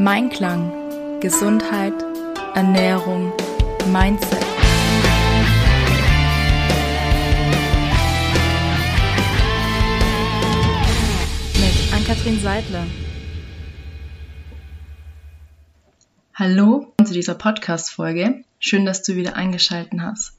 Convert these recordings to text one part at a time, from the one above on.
Mein Klang, Gesundheit, Ernährung, Mindset. Mit Ann-Kathrin Seidler. Hallo zu dieser Podcast-Folge. Schön, dass du wieder eingeschaltet hast.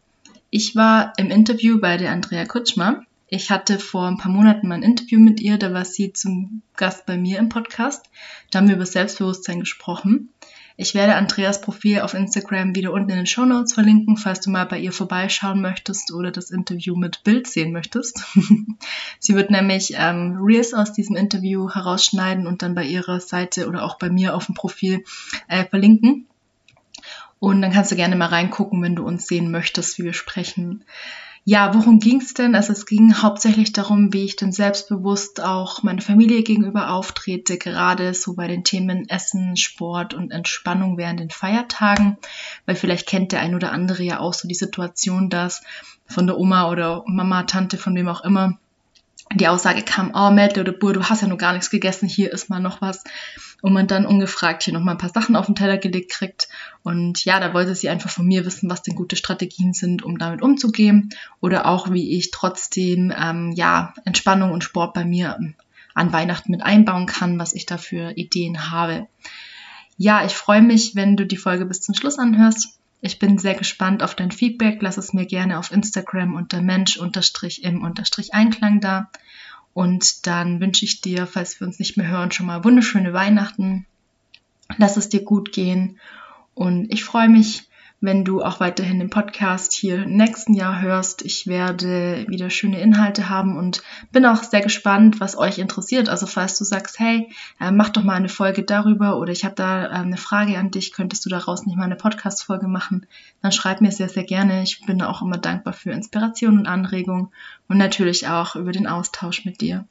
Ich war im Interview bei der Andrea Kutschmer ich hatte vor ein paar Monaten mal ein Interview mit ihr, da war sie zum Gast bei mir im Podcast. Da haben wir über Selbstbewusstsein gesprochen. Ich werde Andreas Profil auf Instagram wieder unten in den Show Notes verlinken, falls du mal bei ihr vorbeischauen möchtest oder das Interview mit Bild sehen möchtest. sie wird nämlich ähm, Reels aus diesem Interview herausschneiden und dann bei ihrer Seite oder auch bei mir auf dem Profil äh, verlinken. Und dann kannst du gerne mal reingucken, wenn du uns sehen möchtest, wie wir sprechen. Ja, worum ging es denn? Also es ging hauptsächlich darum, wie ich denn selbstbewusst auch meiner Familie gegenüber auftrete, gerade so bei den Themen Essen, Sport und Entspannung während den Feiertagen, weil vielleicht kennt der ein oder andere ja auch so die Situation, dass von der Oma oder Mama, Tante, von wem auch immer, die Aussage kam, oh Mädle oder Bur, du hast ja noch gar nichts gegessen, hier ist mal noch was. Und man dann ungefragt hier nochmal ein paar Sachen auf den Teller gelegt kriegt. Und ja, da wollte sie einfach von mir wissen, was denn gute Strategien sind, um damit umzugehen. Oder auch, wie ich trotzdem, ähm, ja, Entspannung und Sport bei mir an Weihnachten mit einbauen kann, was ich da für Ideen habe. Ja, ich freue mich, wenn du die Folge bis zum Schluss anhörst. Ich bin sehr gespannt auf dein Feedback. Lass es mir gerne auf Instagram unter Mensch-im-Einklang da. Und dann wünsche ich dir, falls wir uns nicht mehr hören, schon mal wunderschöne Weihnachten. Lass es dir gut gehen. Und ich freue mich, wenn du auch weiterhin den Podcast hier im nächsten Jahr hörst. Ich werde wieder schöne Inhalte haben und bin auch sehr gespannt, was euch interessiert. Also falls du sagst, hey, äh, mach doch mal eine Folge darüber oder ich habe da äh, eine Frage an dich, könntest du daraus nicht mal eine Podcast-Folge machen, dann schreib mir sehr, sehr gerne. Ich bin auch immer dankbar für Inspiration und Anregung und natürlich auch über den Austausch mit dir.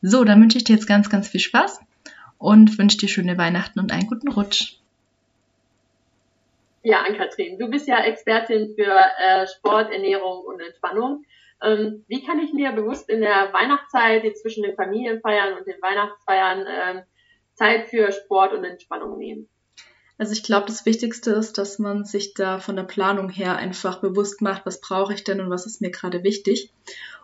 So, dann wünsche ich dir jetzt ganz, ganz viel Spaß und wünsche dir schöne Weihnachten und einen guten Rutsch. Ja, Ann-Kathrin, du bist ja Expertin für äh, Sport, Ernährung und Entspannung. Ähm, wie kann ich mir bewusst in der Weihnachtszeit, jetzt zwischen den Familienfeiern und den Weihnachtsfeiern, ähm, Zeit für Sport und Entspannung nehmen? Also ich glaube, das Wichtigste ist, dass man sich da von der Planung her einfach bewusst macht, was brauche ich denn und was ist mir gerade wichtig.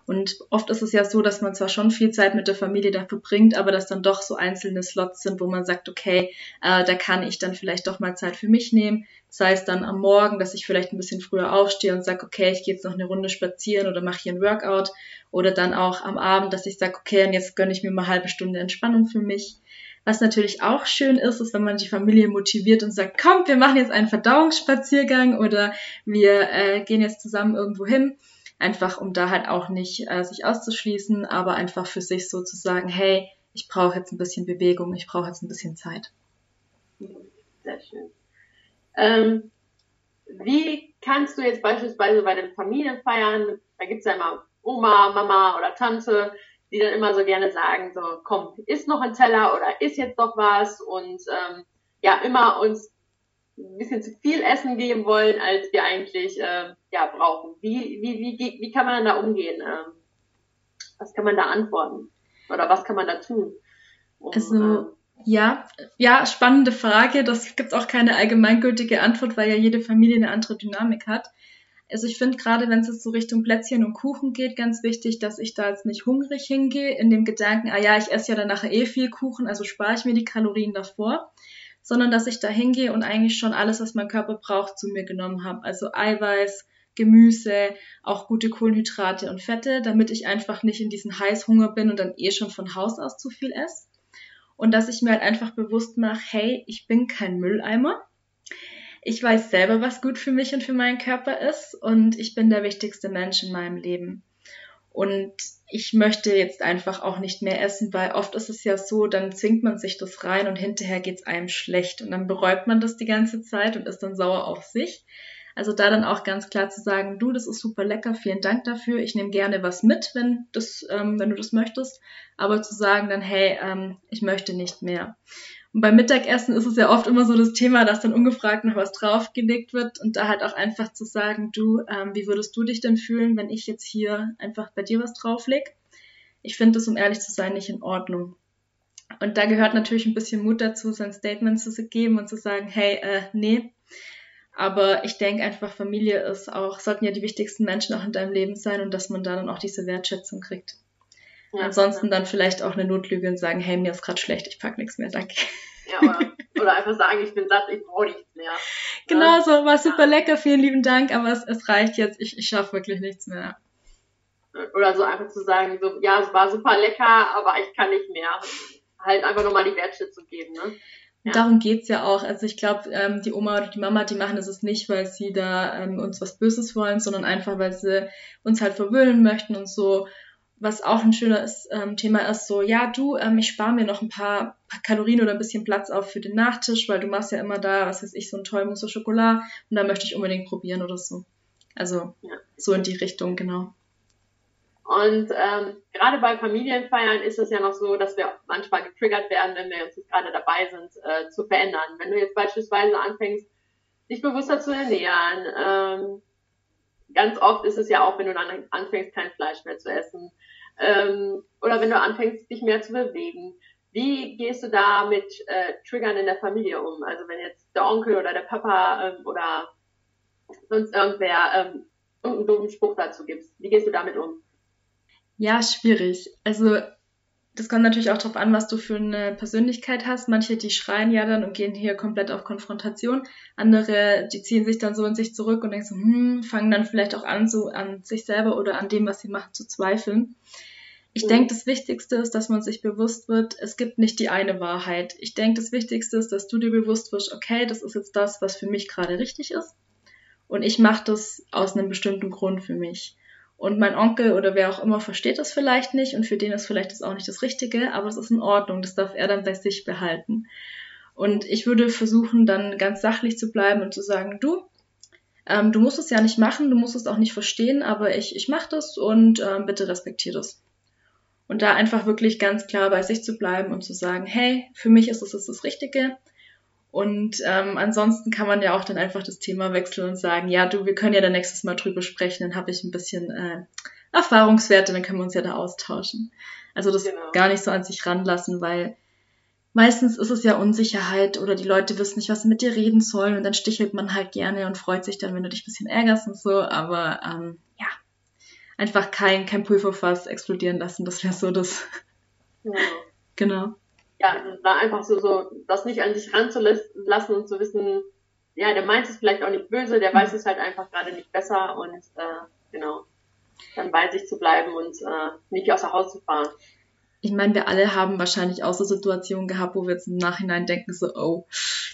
Und oft ist es ja so, dass man zwar schon viel Zeit mit der Familie da verbringt, aber dass dann doch so einzelne Slots sind, wo man sagt, okay, äh, da kann ich dann vielleicht doch mal Zeit für mich nehmen. Sei es dann am Morgen, dass ich vielleicht ein bisschen früher aufstehe und sage, okay, ich gehe jetzt noch eine Runde spazieren oder mache hier ein Workout. Oder dann auch am Abend, dass ich sage, okay, und jetzt gönne ich mir mal halbe Stunde Entspannung für mich. Was natürlich auch schön ist, ist, wenn man die Familie motiviert und sagt, komm, wir machen jetzt einen Verdauungsspaziergang oder wir äh, gehen jetzt zusammen irgendwo hin einfach um da halt auch nicht äh, sich auszuschließen, aber einfach für sich so zu sagen, hey, ich brauche jetzt ein bisschen Bewegung, ich brauche jetzt ein bisschen Zeit. Sehr schön. Ähm, wie kannst du jetzt beispielsweise bei den Familienfeiern, da gibt's ja immer Oma, Mama oder Tante, die dann immer so gerne sagen, so, komm, isst noch ein Teller oder isst jetzt doch was und ähm, ja, immer uns ein bisschen zu viel Essen geben wollen, als wir eigentlich äh, ja, brauchen. Wie, wie, wie, wie kann man da umgehen? Ähm, was kann man da antworten? Oder was kann man da tun? Um, also, ähm, ja, ja, spannende Frage. Das gibt auch keine allgemeingültige Antwort, weil ja jede Familie eine andere Dynamik hat. Also ich finde gerade, wenn es jetzt so Richtung Plätzchen und Kuchen geht, ganz wichtig, dass ich da jetzt nicht hungrig hingehe, in dem Gedanken, ah ja, ich esse ja dann nachher eh viel Kuchen, also spare ich mir die Kalorien davor sondern dass ich da hingehe und eigentlich schon alles, was mein Körper braucht, zu mir genommen habe. Also Eiweiß, Gemüse, auch gute Kohlenhydrate und Fette, damit ich einfach nicht in diesen Heißhunger bin und dann eh schon von Haus aus zu viel esse. Und dass ich mir halt einfach bewusst mache, hey, ich bin kein Mülleimer. Ich weiß selber, was gut für mich und für meinen Körper ist und ich bin der wichtigste Mensch in meinem Leben. Und ich möchte jetzt einfach auch nicht mehr essen, weil oft ist es ja so, dann zwingt man sich das rein und hinterher geht's einem schlecht und dann bereut man das die ganze Zeit und ist dann sauer auf sich. Also da dann auch ganz klar zu sagen, du, das ist super lecker, vielen Dank dafür. Ich nehme gerne was mit, wenn das, ähm, wenn du das möchtest. Aber zu sagen dann, hey, ähm, ich möchte nicht mehr. Und beim Mittagessen ist es ja oft immer so das Thema, dass dann ungefragt noch was draufgelegt wird und da halt auch einfach zu sagen, du, ähm, wie würdest du dich denn fühlen, wenn ich jetzt hier einfach bei dir was draufleg? Ich finde das, um ehrlich zu sein, nicht in Ordnung. Und da gehört natürlich ein bisschen Mut dazu, sein Statement zu geben und zu sagen, hey, äh, nee. Aber ich denke einfach, Familie ist auch, sollten ja die wichtigsten Menschen auch in deinem Leben sein und dass man da dann auch diese Wertschätzung kriegt. Ja, Ansonsten ja. dann vielleicht auch eine Notlüge und sagen, hey, mir ist gerade schlecht, ich pack nichts mehr, danke. Ja, oder, oder einfach sagen, ich bin satt, ich brauche nichts mehr. Genau ja. so, war super lecker, vielen lieben Dank, aber es, es reicht jetzt, ich, ich schaffe wirklich nichts mehr. Oder so einfach zu sagen, so, ja, es war super lecker, aber ich kann nicht mehr. Halt einfach nochmal die Wertschätzung geben, ne? Ja. Darum geht's ja auch. Also ich glaube, ähm, die Oma oder die Mama, die machen das nicht, weil sie da ähm, uns was Böses wollen, sondern einfach, weil sie uns halt verwöhnen möchten und so. Was auch ein schönes ähm, Thema ist, so, ja, du, ähm, ich spare mir noch ein paar, paar, Kalorien oder ein bisschen Platz auf für den Nachtisch, weil du machst ja immer da, was weiß ich, so ein tollen Mousse Schokolade und da möchte ich unbedingt probieren oder so. Also ja. so in die Richtung, genau. Und ähm, gerade bei Familienfeiern ist es ja noch so, dass wir manchmal getriggert werden, wenn wir uns jetzt gerade dabei sind, äh, zu verändern. Wenn du jetzt beispielsweise anfängst, dich bewusster zu ernähren, ähm, ganz oft ist es ja auch, wenn du dann anfängst, kein Fleisch mehr zu essen, ähm, oder wenn du anfängst, dich mehr zu bewegen. Wie gehst du da mit äh, Triggern in der Familie um? Also wenn jetzt der Onkel oder der Papa ähm, oder sonst irgendwer ähm, irgendeinen doofen Spruch dazu gibst, wie gehst du damit um? Ja, schwierig. Also das kommt natürlich auch darauf an, was du für eine Persönlichkeit hast. Manche, die schreien ja dann und gehen hier komplett auf Konfrontation. Andere, die ziehen sich dann so in sich zurück und denken so, hm, fangen dann vielleicht auch an, so an sich selber oder an dem, was sie machen, zu zweifeln. Ich mhm. denke, das Wichtigste ist, dass man sich bewusst wird, es gibt nicht die eine Wahrheit. Ich denke, das Wichtigste ist, dass du dir bewusst wirst, okay, das ist jetzt das, was für mich gerade richtig ist. Und ich mache das aus einem bestimmten Grund für mich. Und mein Onkel oder wer auch immer versteht das vielleicht nicht und für den ist vielleicht das auch nicht das Richtige, aber es ist in Ordnung, das darf er dann bei sich behalten. Und ich würde versuchen, dann ganz sachlich zu bleiben und zu sagen, du, ähm, du musst es ja nicht machen, du musst es auch nicht verstehen, aber ich, ich mache das und ähm, bitte respektiere das. Und da einfach wirklich ganz klar bei sich zu bleiben und zu sagen, hey, für mich ist es das, das Richtige und ähm, ansonsten kann man ja auch dann einfach das Thema wechseln und sagen, ja, du, wir können ja dann nächstes Mal drüber sprechen, dann habe ich ein bisschen äh, Erfahrungswerte, dann können wir uns ja da austauschen. Also das genau. gar nicht so an sich ranlassen, weil meistens ist es ja Unsicherheit oder die Leute wissen nicht, was sie mit dir reden sollen und dann stichelt man halt gerne und freut sich dann, wenn du dich ein bisschen ärgerst und so, aber ähm, ja, einfach kein, kein Pulverfass explodieren lassen, das wäre so das. Ja. genau ja, da einfach so, so, das nicht an sich ranzulassen und zu wissen, ja, der meint es vielleicht auch nicht böse, der weiß es halt einfach gerade nicht besser und äh, genau, dann bei sich zu bleiben und äh, nicht außer Haus zu fahren ich meine, wir alle haben wahrscheinlich auch so Situationen gehabt, wo wir jetzt im Nachhinein denken, so, oh,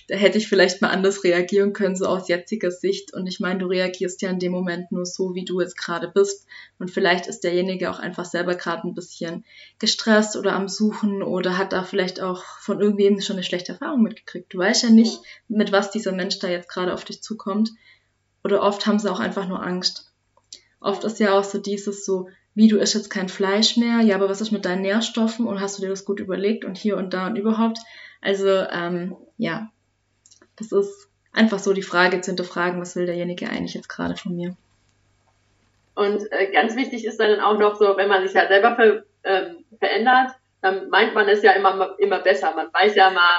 da hätte ich vielleicht mal anders reagieren können, so aus jetziger Sicht. Und ich meine, du reagierst ja in dem Moment nur so, wie du jetzt gerade bist. Und vielleicht ist derjenige auch einfach selber gerade ein bisschen gestresst oder am Suchen oder hat da vielleicht auch von irgendwem schon eine schlechte Erfahrung mitgekriegt. Du weißt ja nicht, mit was dieser Mensch da jetzt gerade auf dich zukommt. Oder oft haben sie auch einfach nur Angst. Oft ist ja auch so dieses so, wie du isst jetzt kein Fleisch mehr, ja, aber was ist mit deinen Nährstoffen und hast du dir das gut überlegt und hier und da und überhaupt? Also ähm, ja, das ist einfach so die Frage zu hinterfragen, was will derjenige eigentlich jetzt gerade von mir. Und äh, ganz wichtig ist dann auch noch so, wenn man sich ja selber ver, ähm, verändert, dann meint man es ja immer, immer besser. Man weiß ja mal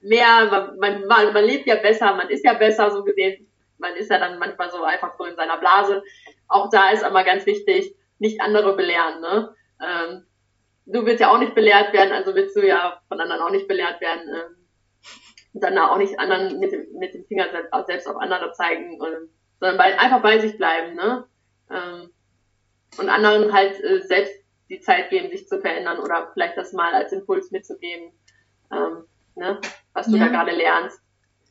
mehr, man, man, man lebt ja besser, man ist ja besser so gesehen. Man ist ja dann manchmal so einfach so in seiner Blase. Auch da ist aber ganz wichtig, nicht andere belehren. Ne? Ähm, du willst ja auch nicht belehrt werden, also willst du ja von anderen auch nicht belehrt werden. Ähm, und dann auch nicht anderen mit dem, mit dem Finger selbst, selbst auf andere zeigen, und, sondern bei, einfach bei sich bleiben. Ne? Ähm, und anderen halt äh, selbst die Zeit geben, sich zu verändern oder vielleicht das mal als Impuls mitzugeben, ähm, ne? was du ja. da gerade lernst.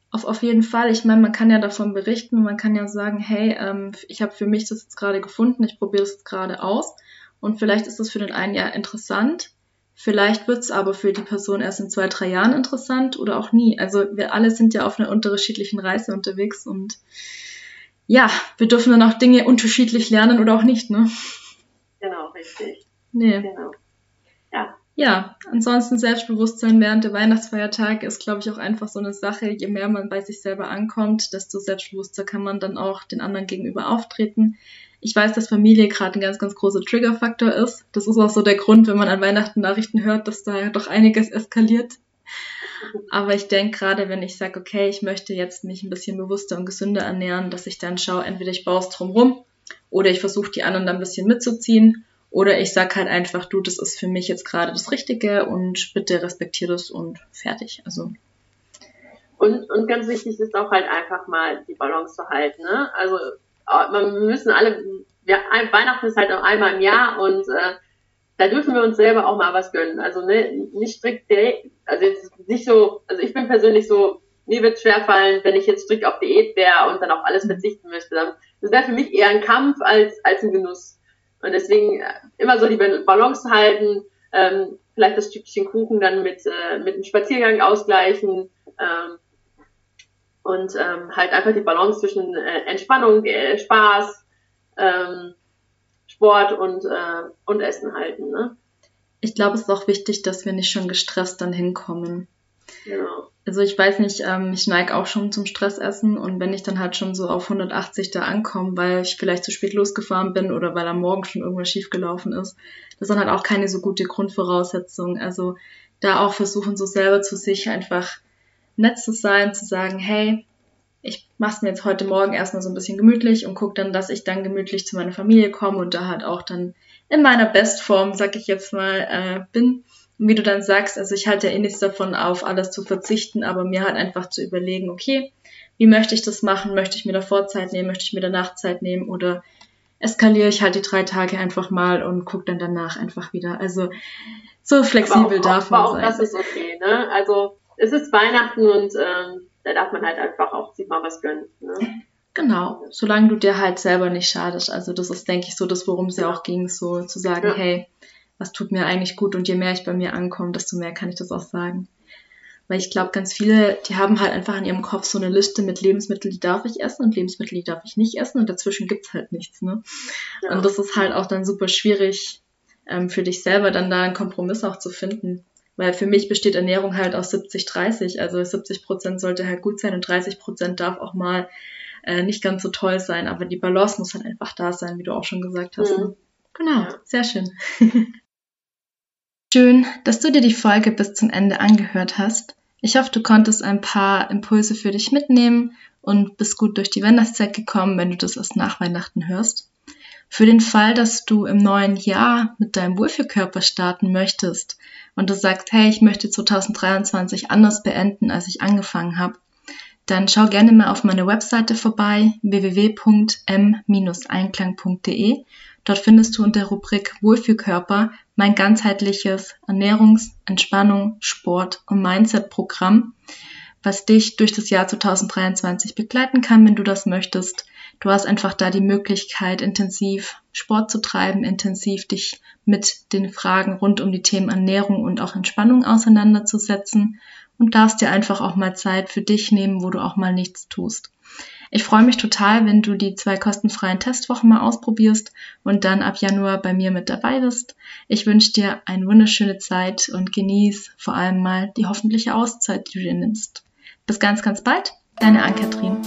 Auf, auf jeden Fall. Ich meine, man kann ja davon berichten, man kann ja sagen, hey, ähm, ich habe für mich das jetzt gerade gefunden, ich probiere das jetzt gerade aus und vielleicht ist das für den einen ja interessant, vielleicht wird es aber für die Person erst in zwei, drei Jahren interessant oder auch nie. Also wir alle sind ja auf einer unterschiedlichen Reise unterwegs und ja, wir dürfen dann auch Dinge unterschiedlich lernen oder auch nicht, ne? Genau, richtig. Nee. Genau. Ja, ansonsten Selbstbewusstsein während der Weihnachtsfeiertage ist, glaube ich, auch einfach so eine Sache. Je mehr man bei sich selber ankommt, desto selbstbewusster kann man dann auch den anderen gegenüber auftreten. Ich weiß, dass Familie gerade ein ganz, ganz großer Triggerfaktor ist. Das ist auch so der Grund, wenn man an Weihnachten Nachrichten hört, dass da doch einiges eskaliert. Aber ich denke gerade, wenn ich sage, okay, ich möchte jetzt mich ein bisschen bewusster und gesünder ernähren, dass ich dann schaue, entweder ich baue es drumrum oder ich versuche die anderen da ein bisschen mitzuziehen oder ich sag halt einfach, du, das ist für mich jetzt gerade das Richtige und bitte respektiere das und fertig. Also und, und ganz wichtig ist auch halt einfach mal die Balance zu halten. Ne? Also wir müssen alle, ja, Weihnachten ist halt auch einmal im Jahr und äh, da dürfen wir uns selber auch mal was gönnen. Also ne, nicht strikt also jetzt nicht so, also ich bin persönlich so, mir wird schwerfallen, wenn ich jetzt strikt auf Diät wäre und dann auf alles verzichten müsste. Das wäre für mich eher ein Kampf als, als ein Genuss. Und deswegen äh, immer so die Balance halten, ähm, vielleicht das Stückchen Kuchen dann mit, äh, mit einem Spaziergang ausgleichen. Ähm, und ähm, halt einfach die Balance zwischen äh, Entspannung, äh, Spaß, ähm, Sport und, äh, und Essen halten. Ne? Ich glaube, es ist auch wichtig, dass wir nicht schon gestresst dann hinkommen. Genau. Also ich weiß nicht, ähm, ich neige auch schon zum Stressessen und wenn ich dann halt schon so auf 180 da ankomme, weil ich vielleicht zu spät losgefahren bin oder weil am Morgen schon irgendwas schiefgelaufen ist, das ist dann halt auch keine so gute Grundvoraussetzung. Also da auch versuchen, so selber zu sich einfach nett zu sein, zu sagen, hey, ich mach's mir jetzt heute Morgen erstmal so ein bisschen gemütlich und guck dann, dass ich dann gemütlich zu meiner Familie komme und da halt auch dann in meiner Bestform, sag ich jetzt mal, äh, bin. Und wie du dann sagst, also ich halte ja eh nichts davon auf, alles zu verzichten, aber mir halt einfach zu überlegen, okay, wie möchte ich das machen? Möchte ich mir da Vorzeit nehmen? Möchte ich mir danach Zeit nehmen? Oder eskaliere ich halt die drei Tage einfach mal und gucke dann danach einfach wieder. Also so flexibel auch, darf man auch sein. Das ist okay, ne? Also es ist Weihnachten und ähm, da darf man halt einfach auch sich mal was gönnen. Ne? Genau, solange du dir halt selber nicht schadest. Also das ist, denke ich, so das, worum es ja auch ging, so zu sagen, ja. hey, was tut mir eigentlich gut und je mehr ich bei mir ankomme, desto mehr kann ich das auch sagen. Weil ich glaube, ganz viele, die haben halt einfach in ihrem Kopf so eine Liste mit Lebensmitteln, die darf ich essen und Lebensmittel, die darf ich nicht essen und dazwischen gibt's halt nichts. Ne? Ja. Und das ist halt auch dann super schwierig ähm, für dich selber, dann da einen Kompromiss auch zu finden. Weil für mich besteht Ernährung halt aus 70-30. Also 70 Prozent sollte halt gut sein und 30 Prozent darf auch mal äh, nicht ganz so toll sein. Aber die Balance muss halt einfach da sein, wie du auch schon gesagt hast. Mhm. Ne? Genau, sehr schön. schön, dass du dir die Folge bis zum Ende angehört hast. Ich hoffe, du konntest ein paar Impulse für dich mitnehmen und bist gut durch die Weihnachtszeit gekommen, wenn du das erst nach Weihnachten hörst. Für den Fall, dass du im neuen Jahr mit deinem Wohlfühlkörper starten möchtest und du sagst, hey, ich möchte 2023 anders beenden, als ich angefangen habe, dann schau gerne mal auf meine Webseite vorbei www.m-einklang.de. Dort findest du unter der Rubrik Wohlfühlkörper mein ganzheitliches Ernährungs-, Entspannung, Sport und Mindset-Programm, was dich durch das Jahr 2023 begleiten kann, wenn du das möchtest Du hast einfach da die Möglichkeit, intensiv Sport zu treiben, intensiv dich mit den Fragen rund um die Themen Ernährung und auch Entspannung auseinanderzusetzen und darfst dir einfach auch mal Zeit für dich nehmen, wo du auch mal nichts tust. Ich freue mich total, wenn du die zwei kostenfreien Testwochen mal ausprobierst und dann ab Januar bei mir mit dabei bist. Ich wünsche dir eine wunderschöne Zeit und genieß vor allem mal die hoffentliche Auszeit, die du dir nimmst. Bis ganz, ganz bald, deine Ann-Kathrin.